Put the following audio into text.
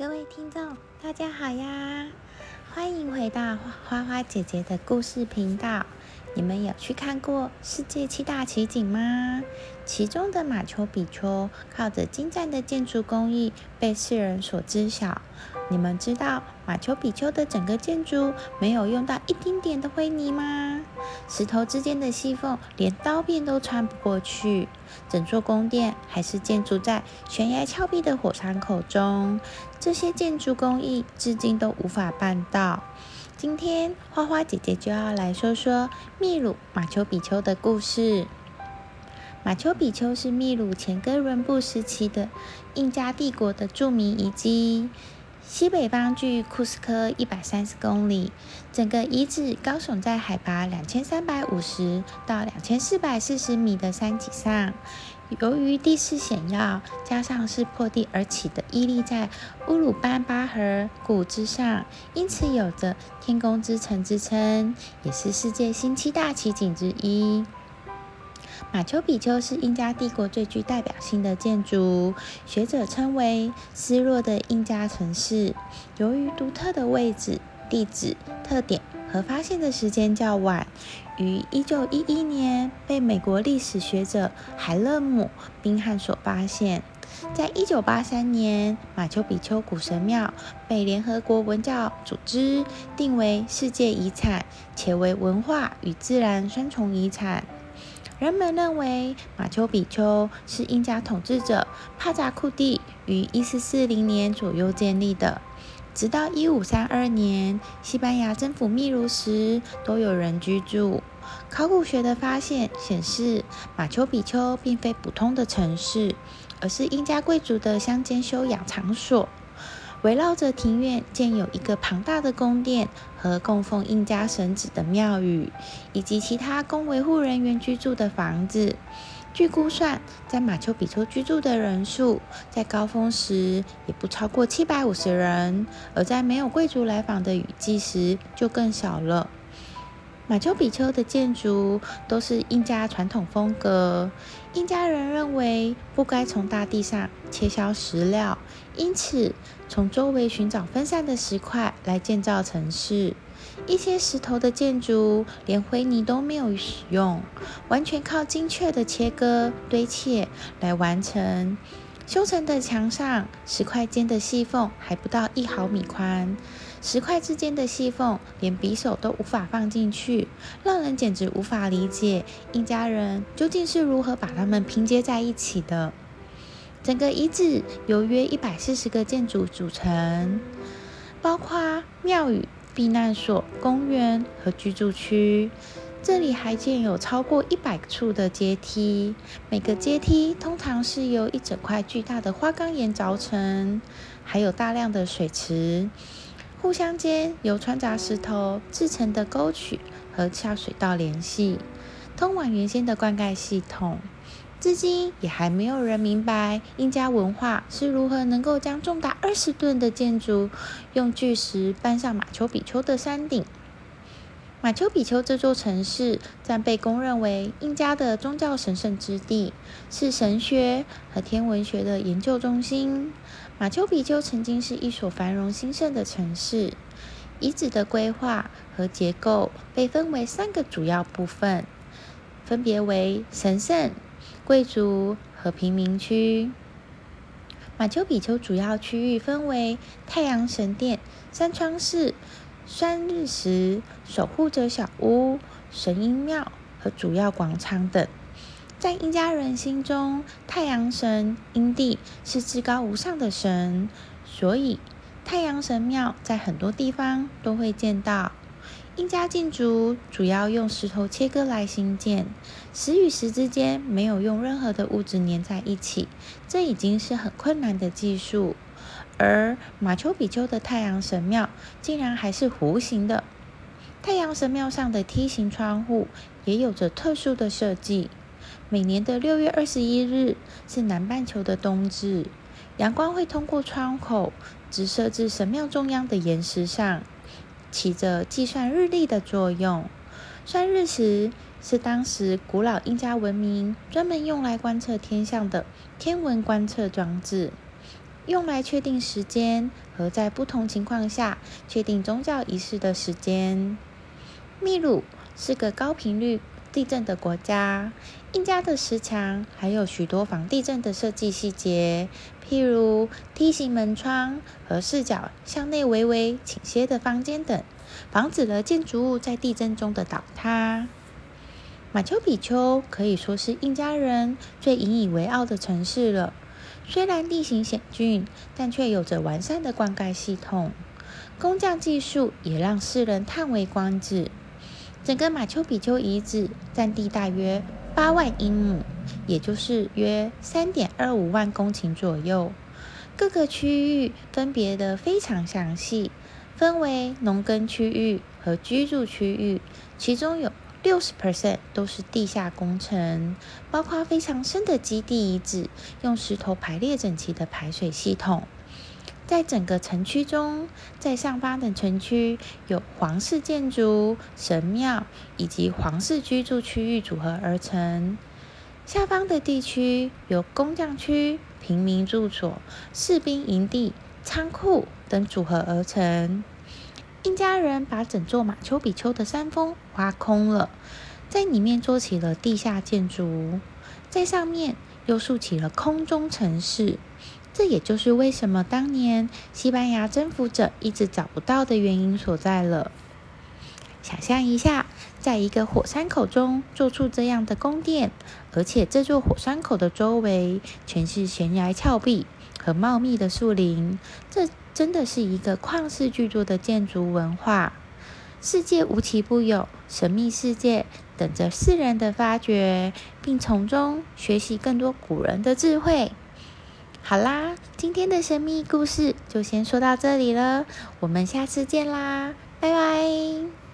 各位听众，大家好呀！欢迎回到花花姐姐的故事频道。你们有去看过世界七大奇景吗？其中的马丘比丘靠着精湛的建筑工艺被世人所知晓。你们知道马丘比丘的整个建筑没有用到一丁点的灰泥吗？石头之间的细缝连刀片都穿不过去。整座宫殿还是建筑在悬崖峭壁的火山口中，这些建筑工艺至今都无法办到。今天花花姐姐就要来说说秘鲁马丘比丘的故事。马丘比丘是秘鲁前哥伦布时期的印加帝国的著名遗迹，西北方距库斯科一百三十公里。整个遗址高耸在海拔两千三百五十到两千四百四十米的山脊上。由于地势险要，加上是破地而起的，屹立在乌鲁班巴河谷之上，因此有着“天空之城”之称，也是世界新七大奇景之一。马丘比丘是印加帝国最具代表性的建筑，学者称为“失落的印加城市”。由于独特的位置、地址特点。和发现的时间较晚，于一九一一年被美国历史学者海勒姆·宾汉所发现。在一九八三年，马丘比丘古神庙被联合国文教组织定为世界遗产，且为文化与自然双重遗产。人们认为马丘比丘是印加统治者帕扎库蒂于一四四零年左右建立的。直到一五三二年，西班牙征服秘鲁时，都有人居住。考古学的发现显示，马丘比丘并非普通的城市，而是印加贵族的乡间休养场所。围绕着庭院建有一个庞大的宫殿和供奉印加神子的庙宇，以及其他供维护人员居住的房子。据估算，在马丘比丘居住的人数，在高峰时也不超过七百五十人；而在没有贵族来访的雨季时，就更少了。马丘比丘的建筑都是印加传统风格。印加人认为不该从大地上切削石料，因此从周围寻找分散的石块来建造城市。一些石头的建筑连灰泥都没有使用，完全靠精确的切割堆砌来完成。修成的墙上，石块间的细缝还不到一毫米宽，石块之间的细缝连匕首都无法放进去，让人简直无法理解印加人究竟是如何把它们拼接在一起的。整个遗址由约一百四十个建筑组成，包括庙宇。避难所、公园和居住区，这里还建有超过一百处的阶梯。每个阶梯通常是由一整块巨大的花岗岩凿成，还有大量的水池，互相间由穿杂石头制成的沟渠和下水道联系，通往原先的灌溉系统。至今也还没有人明白印加文化是如何能够将重达二十吨的建筑用巨石搬上马丘比丘的山顶。马丘比丘这座城市暂被公认为印加的宗教神圣之地，是神学和天文学的研究中心。马丘比丘曾经是一所繁荣兴盛的城市。遗址的规划和结构被分为三个主要部分，分别为神圣。贵族和平民区。马丘比丘主要区域分为太阳神殿、山窗寺、栓日石、守护者小屋、神鹰庙和主要广场等。在印加人心中，太阳神阴帝是至高无上的神，所以太阳神庙在很多地方都会见到。印加建筑主要用石头切割来兴建，石与石之间没有用任何的物质粘在一起，这已经是很困难的技术。而马丘比丘的太阳神庙竟然还是弧形的，太阳神庙上的梯形窗户也有着特殊的设计。每年的六月二十一日是南半球的冬至，阳光会通过窗口直射至神庙中央的岩石上。起着计算日历的作用。算日时是当时古老印加文明专门用来观测天象的天文观测装置。用来确定时间和在不同情况下确定宗教仪式的时间。秘鲁是个高频率地震的国家，印加的石墙还有许多防地震的设计细节，譬如梯形门窗和视角向内微微倾斜的房间等，防止了建筑物在地震中的倒塌。马丘比丘可以说是印加人最引以为傲的城市了。虽然地形险峻，但却有着完善的灌溉系统。工匠技术也让世人叹为观止。整个马丘比丘遗址占地大约八万英亩，也就是约三点二五万公顷左右。各个区域分别的非常详细，分为农耕区域和居住区域，其中有。六十 percent 都是地下工程，包括非常深的基地遗址，用石头排列整齐的排水系统。在整个城区中，在上方的城区有皇室建筑、神庙以及皇室居住区域组合而成；下方的地区由工匠区、平民住所、士兵营地、仓库等组合而成。印加人把整座马丘比丘的山峰挖空了，在里面做起了地下建筑，在上面又竖起了空中城市。这也就是为什么当年西班牙征服者一直找不到的原因所在了。想象一下，在一个火山口中做出这样的宫殿，而且这座火山口的周围全是悬崖峭壁和茂密的树林，这。真的是一个旷世巨作的建筑文化，世界无奇不有，神秘世界等着世人的发掘，并从中学习更多古人的智慧。好啦，今天的神秘故事就先说到这里了，我们下次见啦，拜拜。